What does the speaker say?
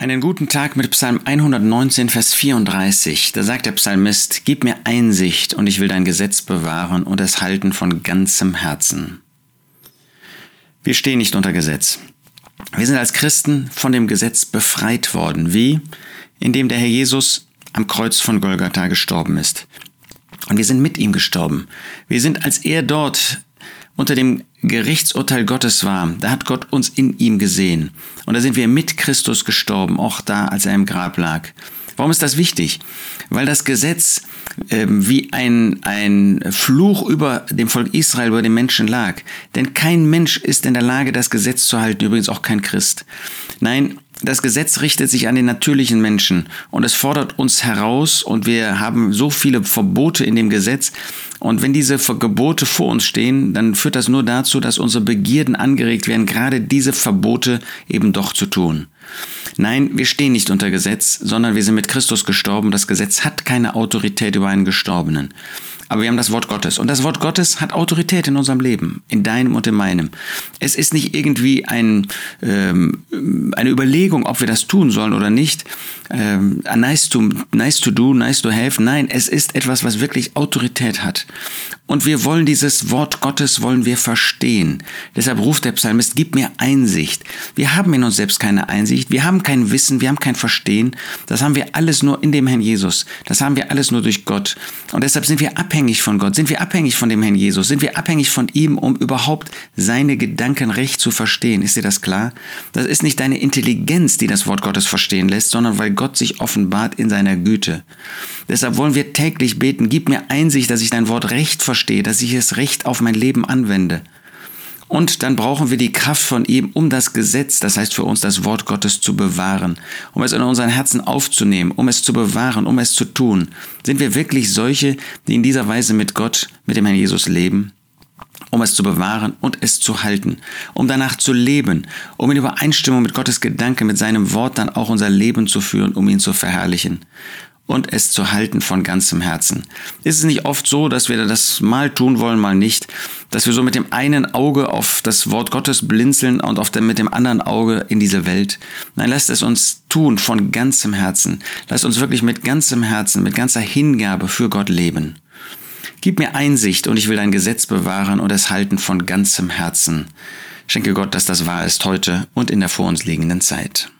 Einen guten Tag mit Psalm 119, Vers 34. Da sagt der Psalmist, Gib mir Einsicht und ich will dein Gesetz bewahren und es halten von ganzem Herzen. Wir stehen nicht unter Gesetz. Wir sind als Christen von dem Gesetz befreit worden. Wie? Indem der Herr Jesus am Kreuz von Golgatha gestorben ist. Und wir sind mit ihm gestorben. Wir sind, als er dort unter dem Gerichtsurteil Gottes war, da hat Gott uns in ihm gesehen. Und da sind wir mit Christus gestorben, auch da, als er im Grab lag. Warum ist das wichtig? Weil das Gesetz äh, wie ein, ein Fluch über dem Volk Israel, über den Menschen lag. Denn kein Mensch ist in der Lage, das Gesetz zu halten, übrigens auch kein Christ. Nein, das Gesetz richtet sich an den natürlichen Menschen und es fordert uns heraus und wir haben so viele Verbote in dem Gesetz. Und wenn diese Gebote vor uns stehen, dann führt das nur dazu, dass unsere Begierden angeregt werden, gerade diese Verbote eben doch zu tun. Nein, wir stehen nicht unter Gesetz, sondern wir sind mit Christus gestorben. Das Gesetz hat keine Autorität über einen Gestorbenen. Aber wir haben das Wort Gottes. Und das Wort Gottes hat Autorität in unserem Leben, in deinem und in meinem. Es ist nicht irgendwie ein, ähm, eine Überlegung, ob wir das tun sollen oder nicht. Ähm, nice, to, nice to do, nice to have. Nein, es ist etwas, was wirklich Autorität hat. Und wir wollen dieses Wort Gottes, wollen wir verstehen. Deshalb ruft der Psalmist, gib mir Einsicht. Wir haben in uns selbst keine Einsicht. Wir haben kein Wissen, wir haben kein Verstehen. Das haben wir alles nur in dem Herrn Jesus. Das haben wir alles nur durch Gott. Und deshalb sind wir abhängig von Gott? Sind wir abhängig von dem Herrn Jesus? Sind wir abhängig von ihm, um überhaupt seine Gedanken recht zu verstehen? Ist dir das klar? Das ist nicht deine Intelligenz, die das Wort Gottes verstehen lässt, sondern weil Gott sich offenbart in seiner Güte. Deshalb wollen wir täglich beten, gib mir Einsicht, dass ich dein Wort recht verstehe, dass ich es recht auf mein Leben anwende. Und dann brauchen wir die Kraft von ihm, um das Gesetz, das heißt für uns das Wort Gottes zu bewahren, um es in unseren Herzen aufzunehmen, um es zu bewahren, um es zu tun. Sind wir wirklich solche, die in dieser Weise mit Gott, mit dem Herrn Jesus leben? Um es zu bewahren und es zu halten, um danach zu leben, um in Übereinstimmung mit Gottes Gedanke, mit seinem Wort dann auch unser Leben zu führen, um ihn zu verherrlichen und es zu halten von ganzem Herzen. Ist es nicht oft so, dass wir das mal tun wollen, mal nicht, dass wir so mit dem einen Auge auf das Wort Gottes blinzeln und auf dem, mit dem anderen Auge in diese Welt? Nein, lasst es uns tun von ganzem Herzen. Lasst uns wirklich mit ganzem Herzen, mit ganzer Hingabe für Gott leben. Gib mir Einsicht und ich will dein Gesetz bewahren und es halten von ganzem Herzen. Schenke Gott, dass das wahr ist heute und in der vor uns liegenden Zeit.